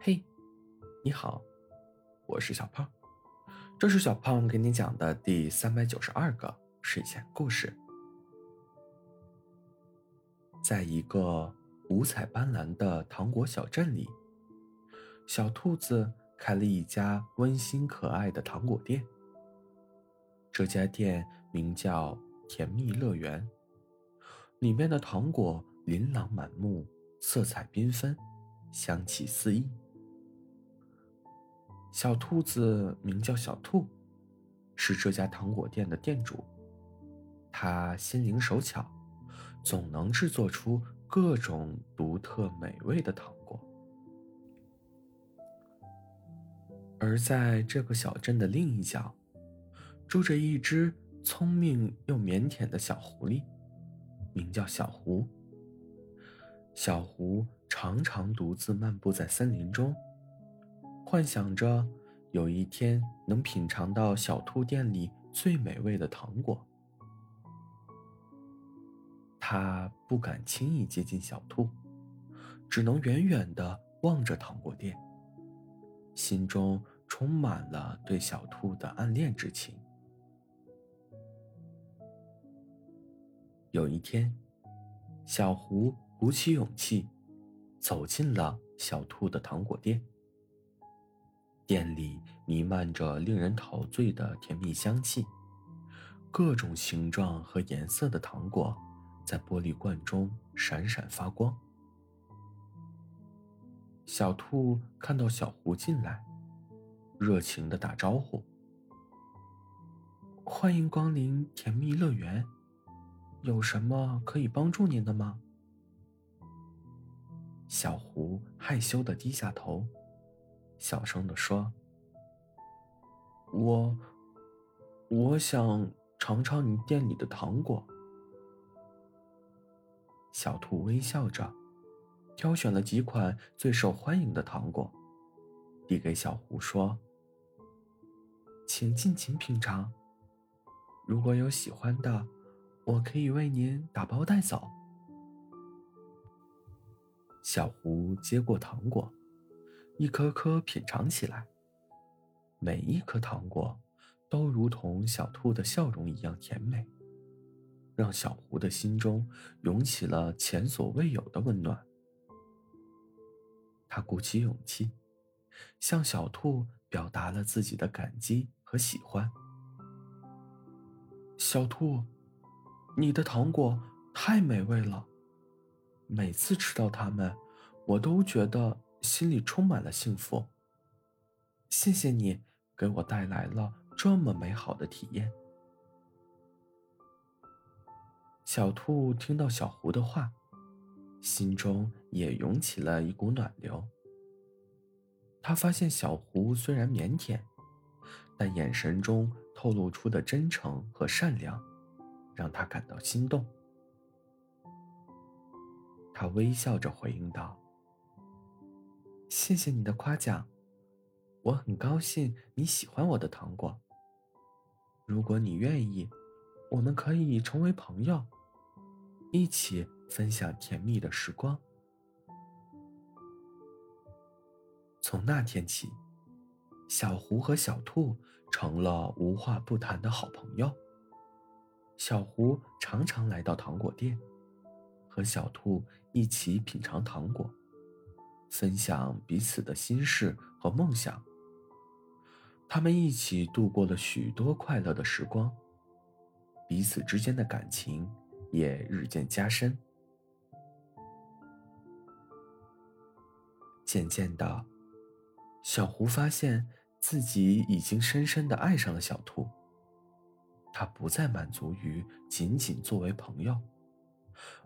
嘿，你好，我是小胖，这是小胖给你讲的第三百九十二个睡前故事。在一个五彩斑斓的糖果小镇里，小兔子开了一家温馨可爱的糖果店。这家店名叫甜蜜乐园，里面的糖果琳琅满目，色彩缤纷，香气四溢。小兔子名叫小兔，是这家糖果店的店主。他心灵手巧，总能制作出各种独特美味的糖果。而在这个小镇的另一角，住着一只聪明又腼腆的小狐狸，名叫小狐。小狐常常独自漫步在森林中。幻想着有一天能品尝到小兔店里最美味的糖果，他不敢轻易接近小兔，只能远远的望着糖果店，心中充满了对小兔的暗恋之情。有一天，小狐鼓起勇气，走进了小兔的糖果店。店里弥漫着令人陶醉的甜蜜香气，各种形状和颜色的糖果在玻璃罐中闪闪发光。小兔看到小狐进来，热情的打招呼：“欢迎光临甜蜜乐园，有什么可以帮助您的吗？”小狐害羞的低下头。小声的说：“我，我想尝尝你店里的糖果。”小兔微笑着，挑选了几款最受欢迎的糖果，递给小狐说：“请尽情品尝。如果有喜欢的，我可以为您打包带走。”小狐接过糖果。一颗颗品尝起来，每一颗糖果都如同小兔的笑容一样甜美，让小狐的心中涌起了前所未有的温暖。他鼓起勇气，向小兔表达了自己的感激和喜欢。小兔，你的糖果太美味了，每次吃到它们，我都觉得。心里充满了幸福。谢谢你给我带来了这么美好的体验。小兔听到小狐的话，心中也涌起了一股暖流。他发现小狐虽然腼腆，但眼神中透露出的真诚和善良，让他感到心动。他微笑着回应道。谢谢你的夸奖，我很高兴你喜欢我的糖果。如果你愿意，我们可以成为朋友，一起分享甜蜜的时光。从那天起，小狐和小兔成了无话不谈的好朋友。小狐常常来到糖果店，和小兔一起品尝糖果。分享彼此的心事和梦想，他们一起度过了许多快乐的时光，彼此之间的感情也日渐加深。渐渐的，小狐发现自己已经深深的爱上了小兔，他不再满足于仅仅作为朋友，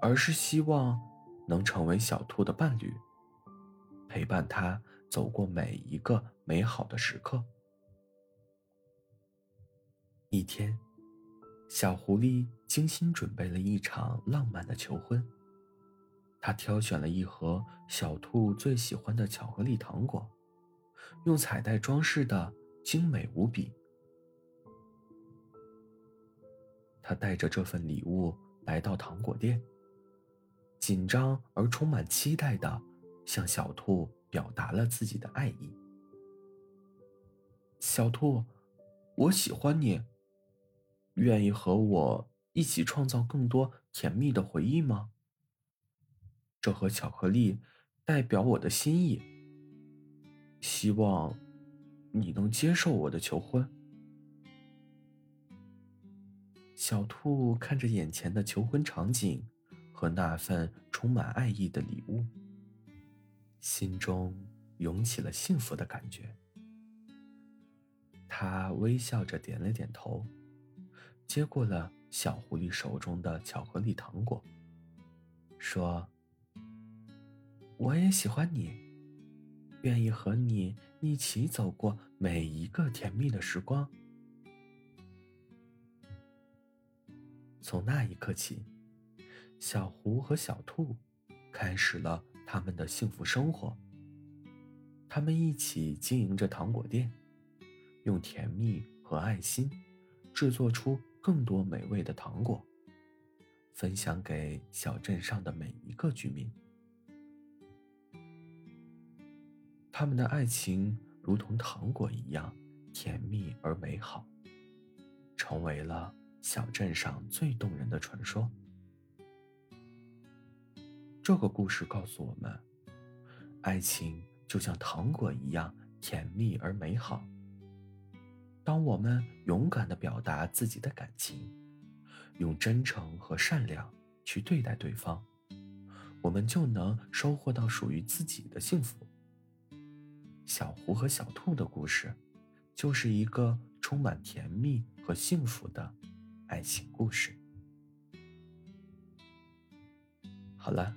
而是希望能成为小兔的伴侣。陪伴他走过每一个美好的时刻。一天，小狐狸精心准备了一场浪漫的求婚。他挑选了一盒小兔最喜欢的巧克力糖果，用彩带装饰的精美无比。他带着这份礼物来到糖果店，紧张而充满期待的。向小兔表达了自己的爱意。小兔，我喜欢你。愿意和我一起创造更多甜蜜的回忆吗？这盒巧克力代表我的心意。希望你能接受我的求婚。小兔看着眼前的求婚场景和那份充满爱意的礼物，心中涌起了幸福的感觉。他微笑着点了点头，接过了小狐狸手中的巧克力糖果，说：“我也喜欢你，愿意和你一起走过每一个甜蜜的时光。”从那一刻起，小狐和小兔开始了他们的幸福生活。他们一起经营着糖果店。用甜蜜和爱心制作出更多美味的糖果，分享给小镇上的每一个居民。他们的爱情如同糖果一样甜蜜而美好，成为了小镇上最动人的传说。这个故事告诉我们，爱情就像糖果一样甜蜜而美好。当我们勇敢的表达自己的感情，用真诚和善良去对待对方，我们就能收获到属于自己的幸福。小狐和小兔的故事，就是一个充满甜蜜和幸福的爱情故事。好了，